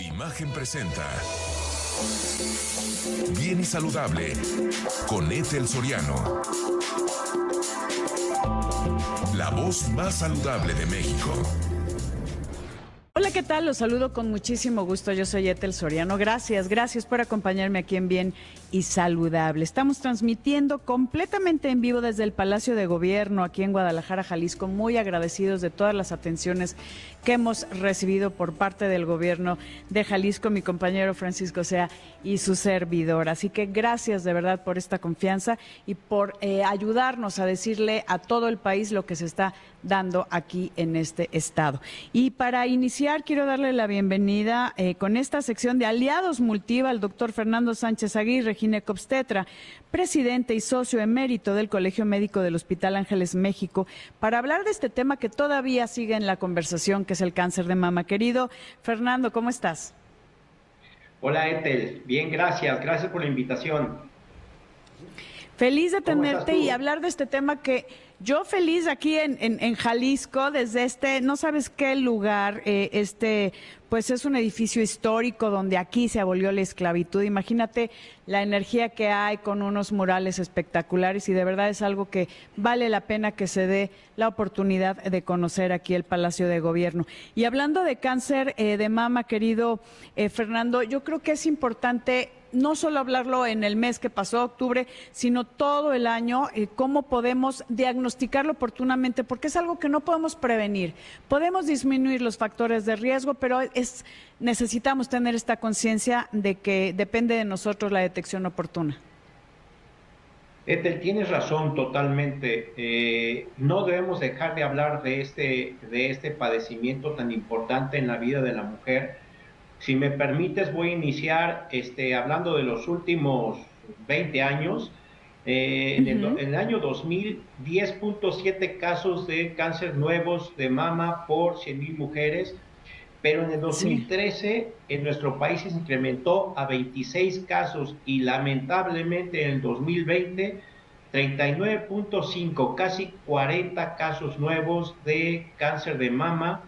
Imagen presenta. Bien y saludable con Ethel Soriano. La voz más saludable de México. Hola, ¿qué tal? Los saludo con muchísimo gusto. Yo soy Etel Soriano. Gracias, gracias por acompañarme aquí en Bien y Saludable. Estamos transmitiendo completamente en vivo desde el Palacio de Gobierno aquí en Guadalajara, Jalisco. Muy agradecidos de todas las atenciones que hemos recibido por parte del gobierno de Jalisco, mi compañero Francisco Sea y su servidor. Así que gracias de verdad por esta confianza y por eh, ayudarnos a decirle a todo el país lo que se está dando aquí en este estado. Y para iniciar, quiero darle la bienvenida eh, con esta sección de Aliados Multiva al doctor Fernando Sánchez Aguirre, ginecobstetra, presidente y socio emérito del Colegio Médico del Hospital Ángeles México, para hablar de este tema que todavía sigue en la conversación, que es el cáncer de mama. Querido Fernando, ¿cómo estás? Hola, Etel. Bien, gracias. Gracias por la invitación. Feliz de tenerte y hablar de este tema que yo feliz aquí en, en, Jalisco, desde este, no sabes qué lugar, eh, este, pues es un edificio histórico donde aquí se abolió la esclavitud. Imagínate la energía que hay con unos murales espectaculares y de verdad es algo que vale la pena que se dé la oportunidad de conocer aquí el Palacio de Gobierno. Y hablando de cáncer eh, de mama, querido eh, Fernando, yo creo que es importante no solo hablarlo en el mes que pasó, octubre, sino todo el año, eh, cómo podemos diagnosticarlo oportunamente, porque es algo que no podemos prevenir. Podemos disminuir los factores de riesgo, pero es, necesitamos tener esta conciencia de que depende de nosotros la detección oportuna. Ethel, tienes razón totalmente. Eh, no debemos dejar de hablar de este, de este padecimiento tan importante en la vida de la mujer si me permites, voy a iniciar este, hablando de los últimos 20 años. Eh, en, el, año 2000, 10.7 casos de cáncer nuevos de mama por 100.000 mujeres, pero en el 2013 en nuestro país se incrementó a 26 casos y lamentablemente en el 2020 39.5, casi 40 casos nuevos de cáncer de mama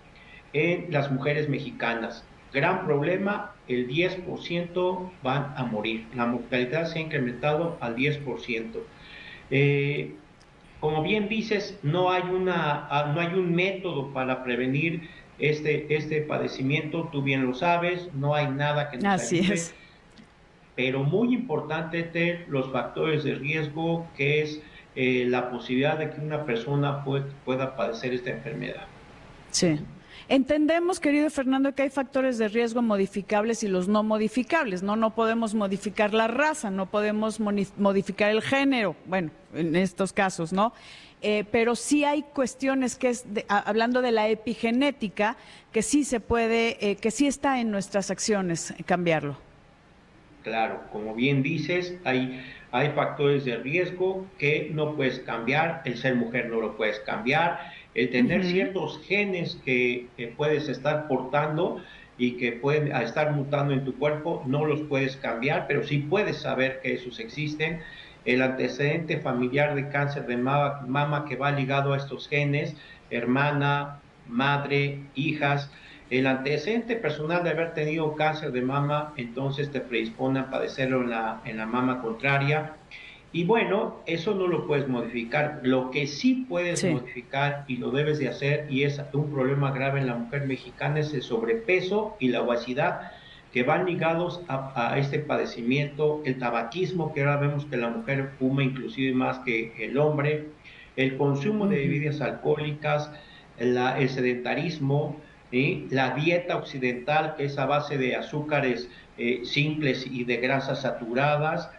en las mujeres mexicanas. Gran problema, el 10% van a morir. La mortalidad se ha incrementado al 10%. Eh, como bien dices, no hay, una, ah, no hay un método para prevenir este, este padecimiento, tú bien lo sabes, no hay nada que nos Así Es. Pero muy importante los factores de riesgo, que es eh, la posibilidad de que una persona pueda padecer esta enfermedad. Sí. Entendemos, querido Fernando, que hay factores de riesgo modificables y los no modificables. No, no podemos modificar la raza, no podemos modificar el género, bueno, en estos casos, ¿no? Eh, pero sí hay cuestiones que es, hablando de la epigenética, que sí se puede, eh, que sí está en nuestras acciones cambiarlo. Claro, como bien dices, hay, hay factores de riesgo que no puedes cambiar, el ser mujer no lo puedes cambiar, el tener ciertos genes que, puedes estar portando y que pueden estar mutando en tu cuerpo, no los puedes cambiar, pero sí puedes saber que esos existen. El antecedente familiar de cáncer de mama, mama que va ligado a estos genes, hermana, madre, hijas, el antecedente personal de haber tenido cáncer de mama, entonces te predispone a padecerlo en la, en la mama contraria. Y bueno, eso no lo puedes modificar. Lo que sí puedes modificar y lo debes de hacer, y es un problema grave en la mujer mexicana, es el sobrepeso y la obesidad que van ligados a, este padecimiento, el tabaquismo, que ahora vemos que la mujer fuma inclusive más que el hombre, el consumo de bebidas alcohólicas, el sedentarismo, la dieta occidental, que es a base de azúcares eh, simples y de grasas saturadas,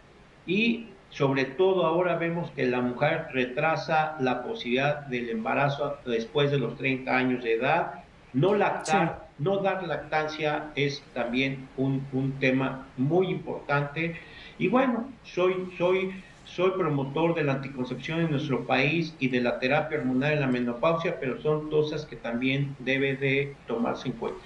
y sobre todo ahora vemos que la mujer retrasa la posibilidad del embarazo después de los 30 años de edad, no lactar no dar lactancia es también un, un tema muy importante. Y bueno, soy, soy soy promotor de la anticoncepción en nuestro país y de la terapia hormonal en la menopausia, pero son cosas que también debe de tomarse en cuenta.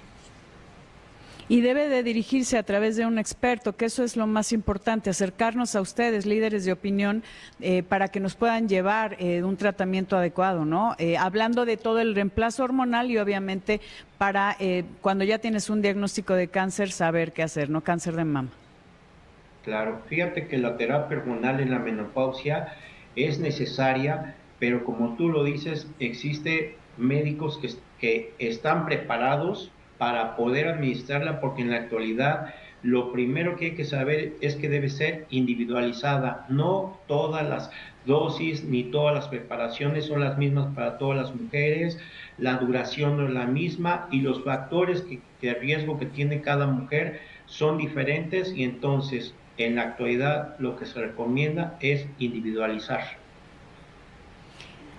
Y debe de dirigirse a través de un experto, que eso es lo más importante, acercarnos a ustedes, líderes de opinión, eh, para que nos puedan llevar eh, un tratamiento adecuado, ¿no? Eh, hablando de todo el reemplazo hormonal y obviamente para cuando ya tienes un diagnóstico de cáncer, saber qué hacer, ¿no? Cáncer de mama. Claro, fíjate que la terapia hormonal en la menopausia es necesaria, pero como tú lo dices, existe médicos que, que están preparados para poder administrarla porque en la actualidad lo primero que hay que saber es que debe ser individualizada. No todas las dosis ni todas las preparaciones son las mismas para todas las mujeres, la duración no es la misma y los factores de riesgo que tiene cada mujer son diferentes y entonces en la actualidad lo que se recomienda es individualizar.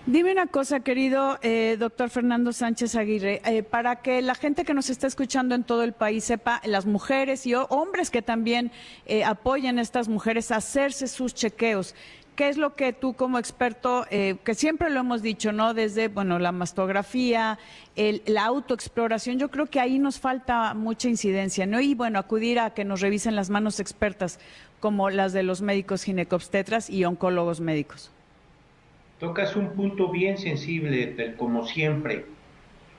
Dime una cosa, querido eh, doctor Fernando Sánchez Aguirre, eh, para que la gente que nos está escuchando en todo el país sepa, las mujeres y hombres que también eh, apoyan a estas mujeres a hacerse sus chequeos. ¿Qué es lo que tú como experto, eh, que siempre lo hemos dicho, ¿no? Desde, bueno, la mastografía, la autoexploración, yo creo que ahí nos falta mucha incidencia, ¿no? Y bueno, acudir a que nos revisen las manos expertas como las de los médicos ginecobstetras y oncólogos médicos. Tocas un punto bien sensible, como siempre.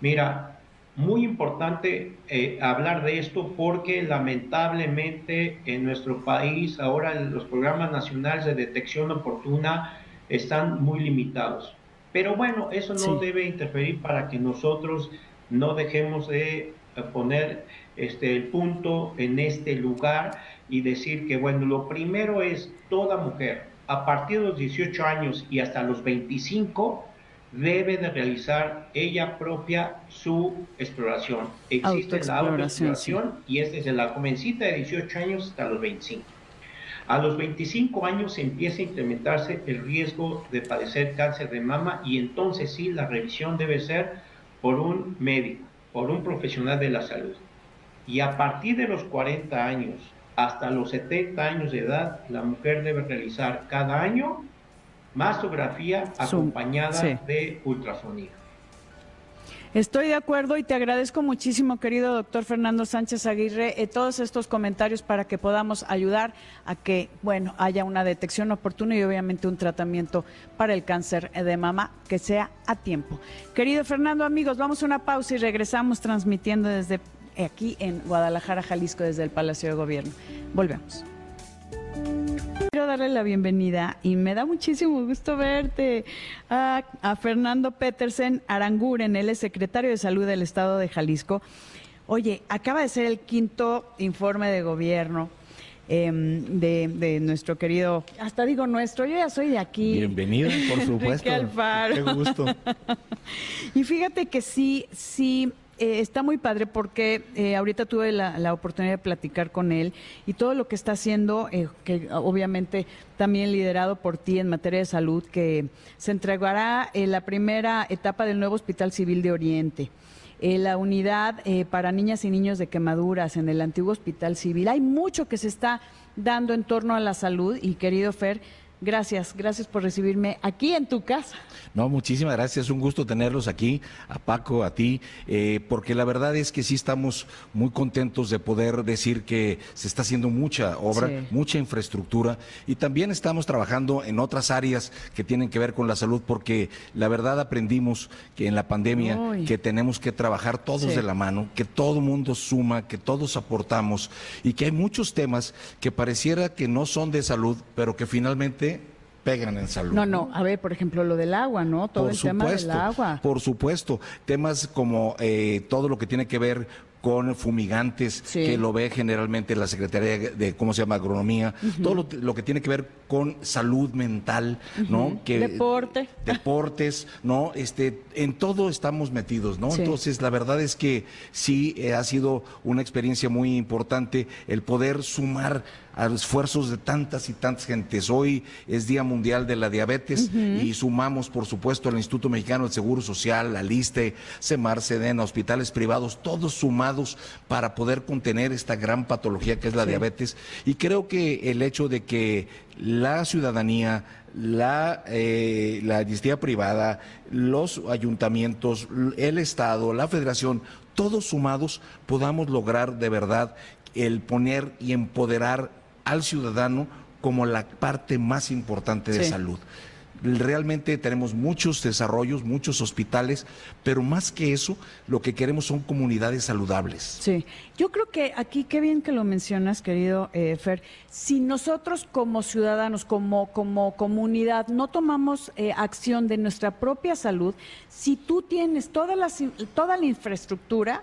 Mira, muy importante eh, hablar de esto porque lamentablemente en nuestro país ahora los programas nacionales de detección oportuna están muy limitados. Pero bueno, eso no debe interferir para que nosotros no dejemos de poner este, el punto en este lugar y decir que, bueno, lo primero es toda mujer a partir de los 18 años y hasta los 25 debe de realizar ella propia su exploración. Existe la autoexploración y es desde la jovencita de 18 años hasta los 25. A los 25 años empieza a incrementarse el riesgo de padecer cáncer de mama y entonces sí la revisión debe ser por un médico, por un profesional de la salud. Y a partir de los 40 años hasta los 70 años de edad, la mujer debe realizar cada año mastografía acompañada de ultrasonido. Estoy de acuerdo y te agradezco muchísimo, querido doctor Fernando Sánchez Aguirre, eh, todos estos comentarios para que podamos ayudar a que, bueno, haya una detección oportuna y obviamente un tratamiento para el cáncer de mama que sea a tiempo. Querido Fernando, amigos, vamos a una pausa y regresamos transmitiendo desde aquí en Guadalajara, Jalisco, desde el Palacio de Gobierno. Volvemos. Quiero darle la bienvenida y me da muchísimo gusto verte a, Fernando Petersen Aranguren, él es secretario de Salud del Estado de Jalisco. Oye, acaba de ser el quinto informe de gobierno em, de, nuestro querido, hasta digo nuestro, yo ya soy de aquí. Bienvenido, por supuesto. Qué gusto. y fíjate que sí, sí, eh, está muy padre porque eh, ahorita tuve la, oportunidad de platicar con él y todo lo que está haciendo, eh, que obviamente también liderado por ti en materia de salud, que se entregará en la primera etapa del nuevo Hospital Civil de Oriente. la unidad para niñas y niños de quemaduras en el antiguo Hospital Civil. Hay mucho que se está dando en torno a la salud y querido Fer, Gracias, gracias por recibirme aquí en tu casa. No, muchísimas gracias, un gusto tenerlos aquí, a Paco, a ti, eh, porque la verdad es que sí estamos muy contentos de poder decir que se está haciendo mucha obra, mucha infraestructura y también estamos trabajando en otras áreas que tienen que ver con la salud, porque la verdad aprendimos que en la pandemia que tenemos que trabajar todos de la mano, que todo mundo suma, que todos aportamos y que hay muchos temas que pareciera que no son de salud, pero que finalmente pegan en salud. No, no, a ver, por ejemplo, lo del agua, ¿no? Todo el tema del agua. Por supuesto, temas como eh, todo lo que tiene que ver con fumigantes, que lo ve generalmente la Secretaría de, ¿cómo se llama?, Agronomía, todo lo, que tiene que ver con salud mental, ¿no? que, Deporte. Deportes, ¿no? Este, en todo estamos metidos, ¿no? Entonces, la verdad es que sí eh, ha sido una experiencia muy importante el poder sumar a los esfuerzos de tantas y tantas gentes. Hoy es Día Mundial de la Diabetes y sumamos, por supuesto, al Instituto Mexicano del Seguro Social, la LISTE, CEMAR, SEDENA, hospitales privados, todos sumados para poder contener esta gran patología que es la diabetes. Y creo que el hecho de que la ciudadanía, la, eh, la privada, los ayuntamientos, el Estado, la Federación, todos sumados podamos lograr de verdad el poner y empoderar al ciudadano como la parte más importante de salud. Realmente tenemos muchos desarrollos, muchos hospitales, pero más que eso, lo que queremos son comunidades saludables. Sí, yo creo que aquí, qué bien que lo mencionas, querido eh, Fer, si nosotros como ciudadanos, como, como comunidad, no tomamos eh, acción de nuestra propia salud, si tú tienes toda la, toda la infraestructura,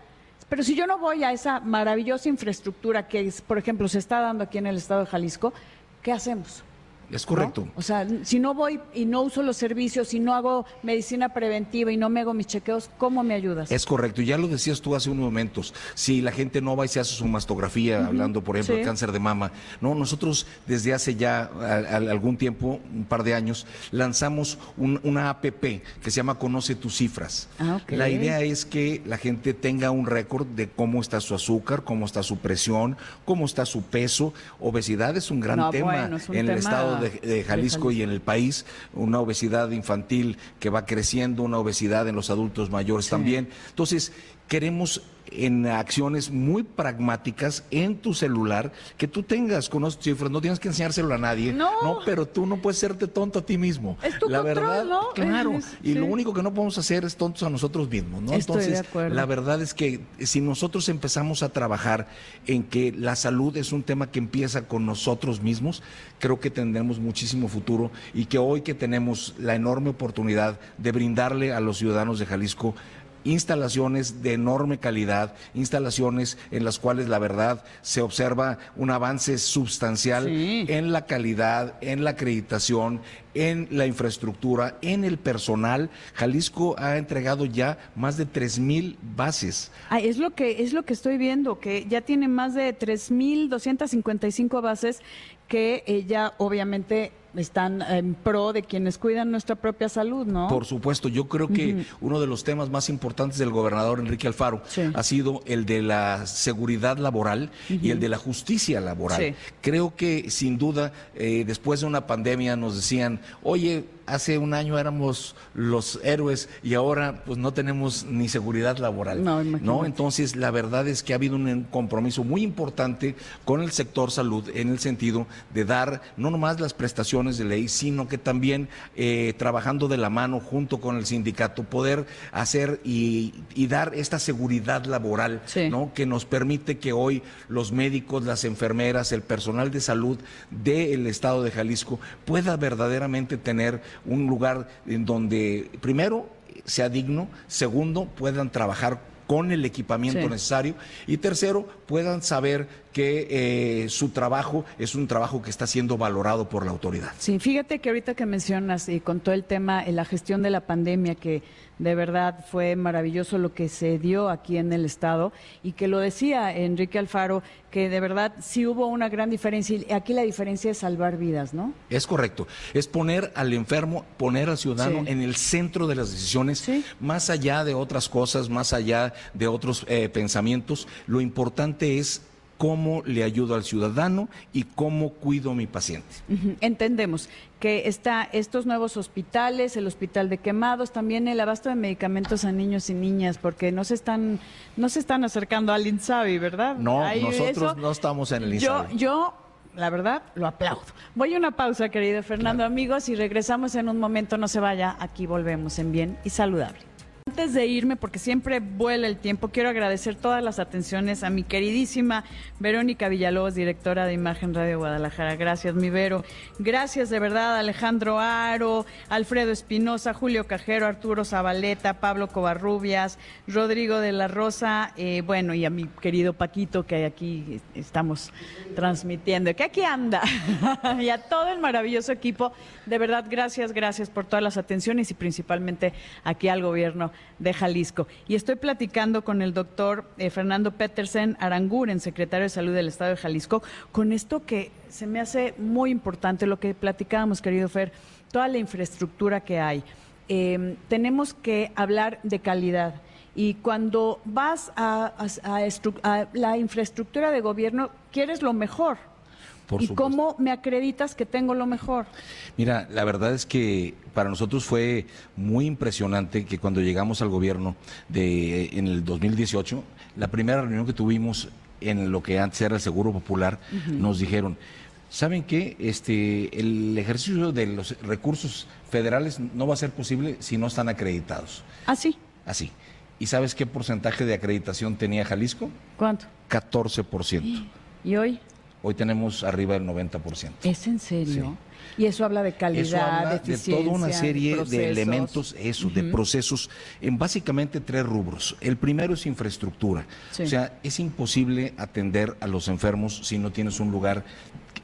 pero si yo no voy a esa maravillosa infraestructura que, por ejemplo, se está dando aquí en el estado de Jalisco, ¿qué hacemos? Es correcto. O sea, si no voy y no uso los servicios, si no hago medicina preventiva y no me hago mis chequeos, ¿cómo me ayudas? Es correcto. Ya lo decías tú hace unos momentos. Si la gente no va y se hace su mastografía, hablando, por ejemplo, de cáncer de mama. No, nosotros desde hace ya algún tiempo, un par de años, lanzamos una APP que se llama Conoce tus cifras. Ah, la idea es que la gente tenga un récord de cómo está su azúcar, cómo está su presión, cómo está su peso. Obesidad es un gran tema en el estado de, Jalisco y en el país, una obesidad infantil que va creciendo, una obesidad en los adultos mayores también. Entonces, queremos en acciones muy pragmáticas en tu celular que tú tengas con los cifras, no tienes que enseñárselo a nadie, no, pero tú no puedes serte tonto a ti mismo. Es tu la verdad, ¿no? claro, y lo único que no podemos hacer es tontos a nosotros mismos, ¿no? Entonces, la verdad es que si nosotros empezamos a trabajar en que la salud es un tema que empieza con nosotros mismos, creo que tendremos muchísimo futuro y que hoy que tenemos la enorme oportunidad de brindarle a los ciudadanos de Jalisco instalaciones de enorme calidad, instalaciones en las cuales la verdad se observa un avance sustancial en la calidad, en la acreditación, en la infraestructura, en el personal. Jalisco ha entregado ya más de tres mil bases. Ah, es lo que es lo que estoy viendo, que ya tiene más de tres mil doscientas cincuenta y cinco bases que ella obviamente están en pro de quienes cuidan nuestra propia salud, ¿no? Por supuesto, yo creo que uno de los temas más importantes del gobernador Enrique Alfaro ha sido el de la seguridad laboral y el de la justicia laboral. Creo que sin duda, eh, después de una pandemia nos decían, oye, hace un año éramos los héroes y ahora pues no tenemos ni seguridad laboral. No, ¿no? Entonces la verdad es que ha habido un compromiso muy importante con el sector salud en el sentido de dar no nomás las prestaciones de ley, sino que también eh, trabajando de la mano junto con el sindicato poder hacer y, dar esta seguridad laboral, ¿no? Que nos permite que hoy los médicos, las enfermeras, el personal de salud del estado de Jalisco pueda verdaderamente tener un lugar en donde, primero, sea digno, segundo, puedan trabajar con el equipamiento necesario y tercero, puedan saber que eh, su trabajo es un trabajo que está siendo valorado por la autoridad. Sí, fíjate que ahorita que mencionas y con todo el tema, en la gestión de la pandemia que de verdad fue maravilloso lo que se dio aquí en el Estado y que lo decía Enrique Alfaro, que de verdad sí hubo una gran diferencia y aquí la diferencia es salvar vidas, ¿no? Es correcto, es poner al enfermo, poner al ciudadano en el centro de las decisiones, más allá de otras cosas, más allá de otros eh, pensamientos, lo importante es cómo le ayudo al ciudadano y cómo cuido a mi paciente. Entendemos que está estos nuevos hospitales, el hospital de quemados, también el abasto de medicamentos a niños y niñas, porque no se están, no se están acercando al INSABI, ¿verdad? No, nosotros no estamos en el INSABI. Yo, yo la verdad, lo aplaudo. Voy a una pausa, querido Fernando, amigos, y regresamos en un momento, no se vaya, aquí volvemos en bien y saludable. Antes de irme, porque siempre vuela el tiempo, quiero agradecer todas las atenciones a mi queridísima Verónica Villalobos, directora de Imagen Radio Guadalajara. Gracias, mi Vero. Gracias de verdad Alejandro Aro, Alfredo Espinosa, Julio Cajero, Arturo Zabaleta, Pablo Covarrubias, Rodrigo de la Rosa, eh, bueno, y a mi querido Paquito que aquí estamos transmitiendo, que aquí anda, y a todo el maravilloso equipo. De verdad, gracias, gracias por todas las atenciones y principalmente aquí al gobierno de Jalisco. Y estoy platicando con el doctor eh, Fernando Petersen Aranguren, secretario de Salud del Estado de Jalisco, con esto que se me hace muy importante, lo que platicábamos, querido Fer, toda la infraestructura que hay. Em, tenemos que hablar de calidad. Y cuando vas a, la infraestructura de gobierno, quieres lo mejor. ¿Y cómo me acreditas que tengo lo mejor? Mira, la verdad es que para nosotros fue muy impresionante que cuando llegamos al gobierno de, en el 2018, la primera reunión que tuvimos en lo que antes era el Seguro Popular, nos dijeron, ¿saben qué? Este, el ejercicio de los recursos federales no va a ser posible si no están acreditados. ¿Así? ¿Ah, Así. ¿Y sabes qué porcentaje de acreditación tenía Jalisco? ¿Cuánto? 14%. ¿Y hoy? Hoy tenemos arriba del 90%. ¿Es en serio? Y eso habla de calidad, de toda una serie de, elementos, eso, de procesos, en básicamente tres rubros. El primero es infraestructura. O sea, es imposible atender a los enfermos si no tienes un lugar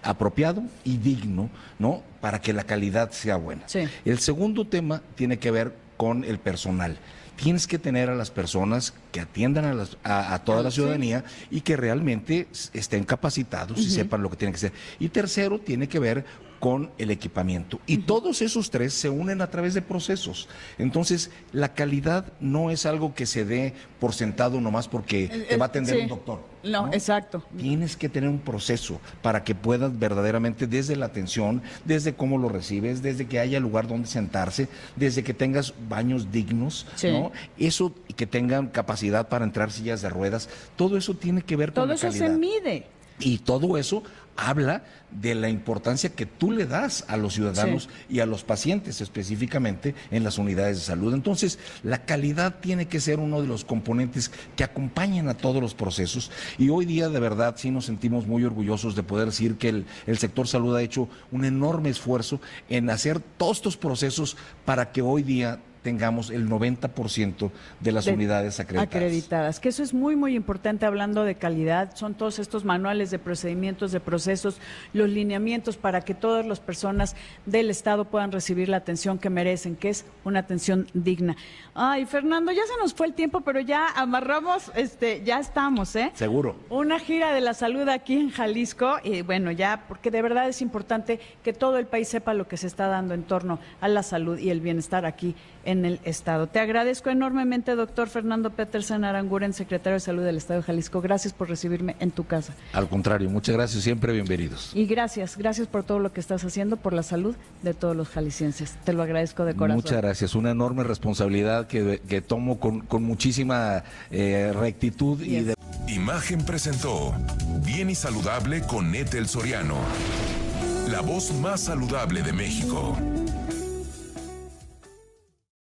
apropiado y digno, ¿no? Para que la calidad sea buena. El segundo tema tiene que ver con el personal tienes que tener a las personas que atiendan a, toda la ciudadanía y que realmente estén capacitados y sepan lo que tienen que hacer. Y tercero, tiene que ver con el equipamiento. Y todos esos tres se unen a través de procesos. Entonces, la calidad no es algo que se dé por sentado nomás porque te va a atender un doctor. No, exacto. Tienes que tener un proceso para que puedas verdaderamente, desde la atención, desde cómo lo recibes, desde que haya lugar donde sentarse, desde que tengas baños dignos, ¿no? Eso, que tengan capacidad para entrar sillas de ruedas, todo eso tiene que ver con la calidad. Todo eso se mide. Y todo eso habla de la importancia que tú le das a los ciudadanos y a los pacientes específicamente en las unidades de salud. Entonces, la calidad tiene que ser uno de los componentes que acompañan a todos los procesos y hoy día de verdad sí nos sentimos muy orgullosos de poder decir que el, el sector salud ha hecho un enorme esfuerzo en hacer todos estos procesos para que hoy día tengamos el 90% de las unidades acreditadas. Acreditadas, que eso es muy, muy importante hablando de calidad. Son todos estos manuales de procedimientos, de procesos, los lineamientos para que todas las personas del Estado puedan recibir la atención que merecen, que es una atención digna. Ay, Fernando, ya se nos fue el tiempo, pero ya amarramos, este, ya estamos, ¿eh? Seguro. Una gira de la salud aquí en Jalisco, y bueno, ya, porque de verdad es importante que todo el país sepa lo que se está dando en torno a la salud y el bienestar aquí en el Estado. Te agradezco enormemente, doctor Fernando Petersen Aranguren, secretario de Salud del Estado de Jalisco. Gracias por recibirme en tu casa. Al contrario, muchas gracias, siempre bienvenidos. Y gracias, gracias por todo lo que estás haciendo por la salud de todos los jaliscienses. Te lo agradezco de corazón. Muchas gracias, una enorme responsabilidad que, tomo con, muchísima eh, rectitud y de... Imagen presentó Bien y Saludable con Etel Soriano, la voz más saludable de México.